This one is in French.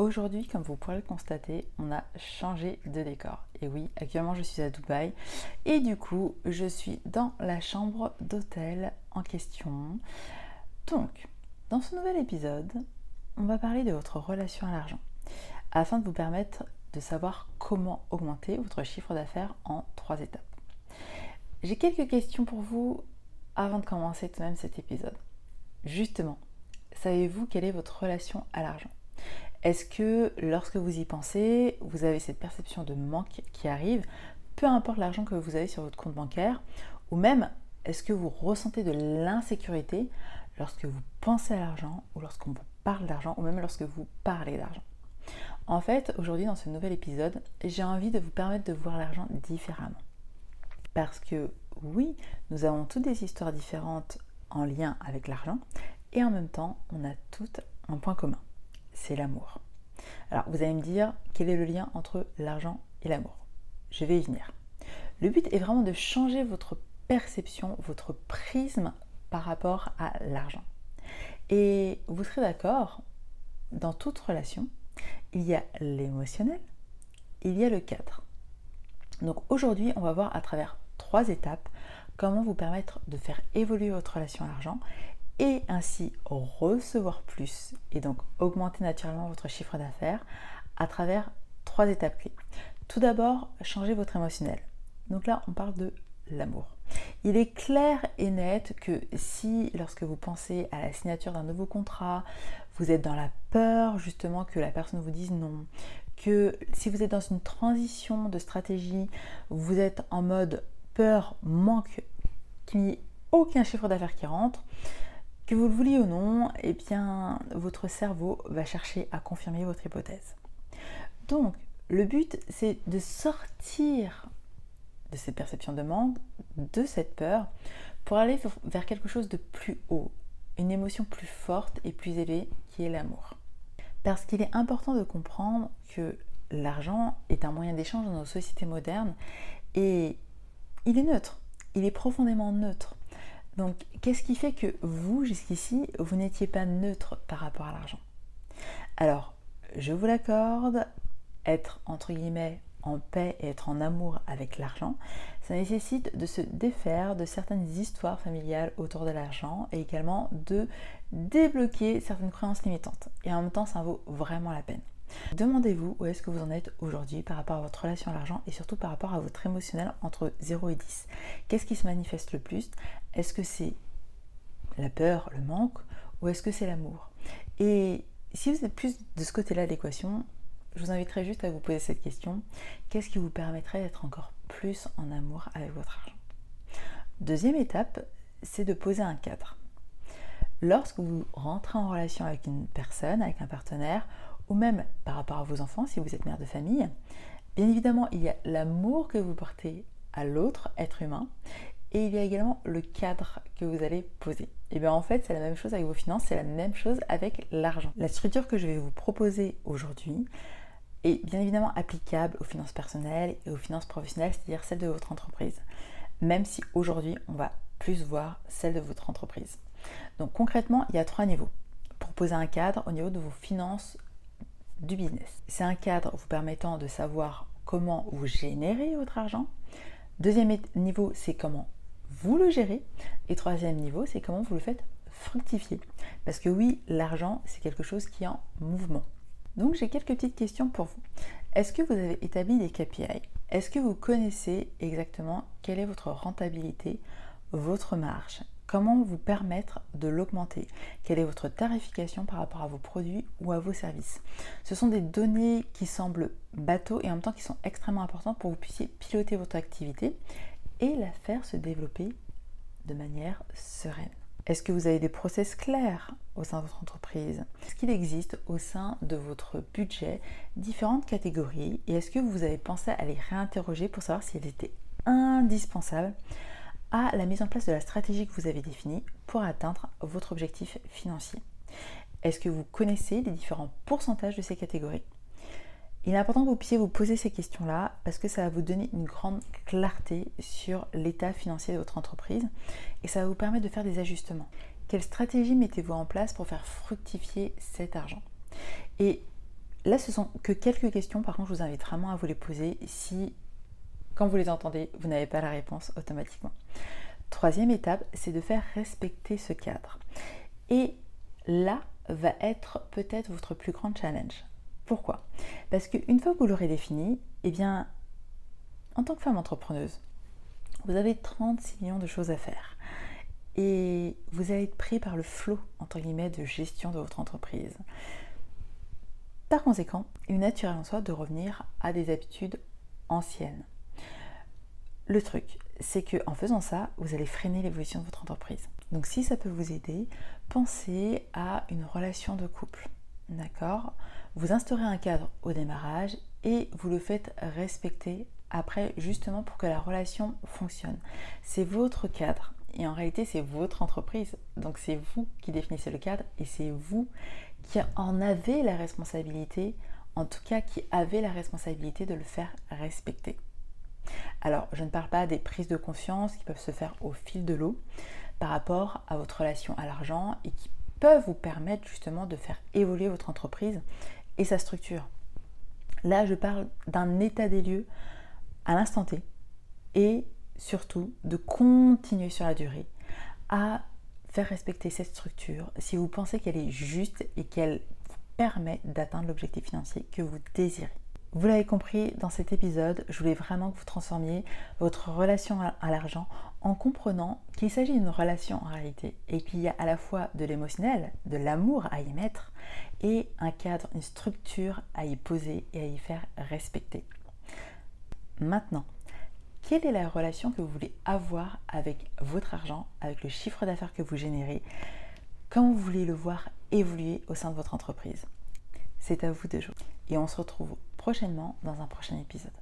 Aujourd'hui, comme vous pourrez le constater, on a changé de décor. Et oui, actuellement je suis à Dubaï et du coup je suis dans la chambre d'hôtel en question. Donc, dans ce nouvel épisode, on va parler de votre relation à l'argent afin de vous permettre de savoir comment augmenter votre chiffre d'affaires en trois étapes. J'ai quelques questions pour vous avant de commencer tout de même cet épisode. Justement, savez-vous quelle est votre relation à l'argent? Est-ce que lorsque vous y pensez, vous avez cette perception de manque qui arrive, peu importe l'argent que vous avez sur votre compte bancaire, ou même est-ce que vous ressentez de l'insécurité lorsque vous pensez à l'argent, ou lorsqu'on vous parle d'argent, ou même lorsque vous parlez d'argent? En fait, aujourd'hui dans ce nouvel épisode, j'ai envie de vous permettre de voir l'argent différemment. Parce que oui, nous avons toutes des histoires différentes en lien avec l'argent et en même temps, on a toutes un point commun, c'est l'amour. Alors vous allez me dire quel est le lien entre l'argent et l'amour? Je vais y venir. Le but est vraiment de changer votre perception, votre prisme par rapport à l'argent. Et vous serez d'accord, dans toute relation, il y a l'émotionnel, il y a le cadre. Donc aujourd'hui, on va voir à travers trois étapes comment vous permettre de faire évoluer votre relation à l'argent et ainsi recevoir plus et donc augmenter naturellement votre chiffre d'affaires à travers trois étapes clés. Tout d'abord, changer votre émotionnel. Donc là, on parle de l'amour. Il est clair et net que si, lorsque vous pensez à la signature d'un nouveau contrat, vous êtes dans la peur justement que la personne vous dise non, que si vous êtes dans une transition de stratégie, vous êtes en mode peur, manque, qu'il n'y ait aucun chiffre d'affaires qui rentre, que vous le vouliez ou non, eh bien votre cerveau va chercher à confirmer votre hypothèse. Donc, le but, c'est de sortir de cette perception de manque, de cette peur, pour aller vers quelque chose de plus haut, une émotion plus forte et plus élevée qui est l'amour. Parce qu'il est important de comprendre que l'argent est un moyen d'échange dans nos sociétés modernes et il est neutre, il est profondément neutre. Donc qu'est-ce qui fait que vous, jusqu'ici, vous n'étiez pas neutre par rapport à l'argent? Alors, je vous l'accorde, être entre guillemets en paix et être en amour avec l'argent, ça nécessite de se défaire de certaines histoires familiales autour de l'argent et également de débloquer certaines croyances limitantes. Et en même temps, ça vaut vraiment la peine. Demandez-vous où est-ce que vous en êtes aujourd'hui par rapport à votre relation à l'argent et surtout par rapport à votre émotionnel entre 0 et 10. Qu'est-ce qui se manifeste le plus? Est-ce que c'est la peur, le manque? Ou est-ce que c'est l'amour? Et si vous êtes plus de ce côté-là de l'équation, je vous inviterai juste à vous poser cette question. Qu'est-ce qui vous permettrait d'être encore plus en amour avec votre argent? Deuxième étape, c'est de poser un cadre. Lorsque vous rentrez en relation avec une personne, avec un partenaire, ou même par rapport à vos enfants, si vous êtes mère de famille, bien évidemment, il y a l'amour que vous portez à l'autre être humain, et il y a également le cadre que vous allez poser. Et bien en fait, c'est la même chose avec vos finances, c'est la même chose avec l'argent. La structure que je vais vous proposer aujourd'hui, est bien évidemment applicable aux finances personnelles et aux finances professionnelles, c'est-à-dire celles de votre entreprise, même si aujourd'hui on va plus voir celle de votre entreprise. Donc concrètement, il y a trois niveaux pour poser un cadre au niveau de vos finances du business. C'est un cadre vous permettant de savoir comment vous générez votre argent. Deuxième niveau, c'est comment vous le gérez. Et troisième niveau, c'est comment vous le faites fructifier. Parce que oui, l'argent, c'est quelque chose qui est en mouvement. Donc j'ai quelques petites questions pour vous. Est-ce que vous avez établi des KPI Est-ce que vous connaissez exactement quelle est votre rentabilité, votre marge? Comment vous permettre de l'augmenter? Quelle est votre tarification par rapport à vos produits ou à vos services? Ce sont des données qui semblent bateaux et en même temps qui sont extrêmement importantes pour que vous puissiez piloter votre activité et la faire se développer de manière sereine. Est-ce que vous avez des process clairs au sein de votre entreprise? Est-ce qu'il existe au sein de votre budget différentes catégories? Et est-ce que vous avez pensé à les réinterroger pour savoir si elles étaient indispensables à la mise en place de la stratégie que vous avez définie pour atteindre votre objectif financier Est-ce que vous connaissez les différents pourcentages de ces catégories? Il est important que vous puissiez vous poser ces questions-là parce que ça va vous donner une grande clarté sur l'état financier de votre entreprise et ça va vous permettre de faire des ajustements. Quelle stratégie mettez-vous en place pour faire fructifier cet argent? Et là, ce sont que quelques questions. Par contre, je vous invite vraiment à vous les poser si, quand vous les entendez, vous n'avez pas la réponse automatiquement. Troisième étape, c'est de faire respecter ce cadre. Et là va être peut-être votre plus grand challenge. Pourquoi? Parce qu'une fois que vous l'aurez défini, eh bien, en tant que femme entrepreneuse, vous avez 36 millions de choses à faire. Et vous allez être pris par le flot, entre guillemets, de gestion de votre entreprise. Par conséquent, il est naturel en soi de revenir à des habitudes anciennes. Le truc, c'est que en faisant ça, vous allez freiner l'évolution de votre entreprise. Donc si ça peut vous aider, pensez à une relation de couple. D'accord? Vous instaurez un cadre au démarrage et vous le faites respecter après justement pour que la relation fonctionne. C'est votre cadre et en réalité c'est votre entreprise. Donc c'est vous qui définissez le cadre et c'est vous qui en avez la responsabilité, en tout cas qui avez la responsabilité de le faire respecter. Alors, je ne parle pas des prises de confiance qui peuvent se faire au fil de l'eau par rapport à votre relation à l'argent et qui peuvent vous permettre justement de faire évoluer votre entreprise et sa structure. Là, je parle d'un état des lieux à l'instant T et surtout de continuer sur la durée à faire respecter cette structure si vous pensez qu'elle est juste et qu'elle vous permet d'atteindre l'objectif financier que vous désirez. Vous l'avez compris, dans cet épisode, je voulais vraiment que vous transformiez votre relation à l'argent en comprenant qu'il s'agit d'une relation en réalité et qu'il y a à la fois de l'émotionnel, de l'amour à y mettre et un cadre, une structure à y poser et à y faire respecter. Maintenant, quelle est la relation que vous voulez avoir avec votre argent, avec le chiffre d'affaires que vous générez Comment vous voulez le voir évoluer au sein de votre entreprise? C'est à vous de jouer. Et on se retrouve prochainement dans un prochain épisode.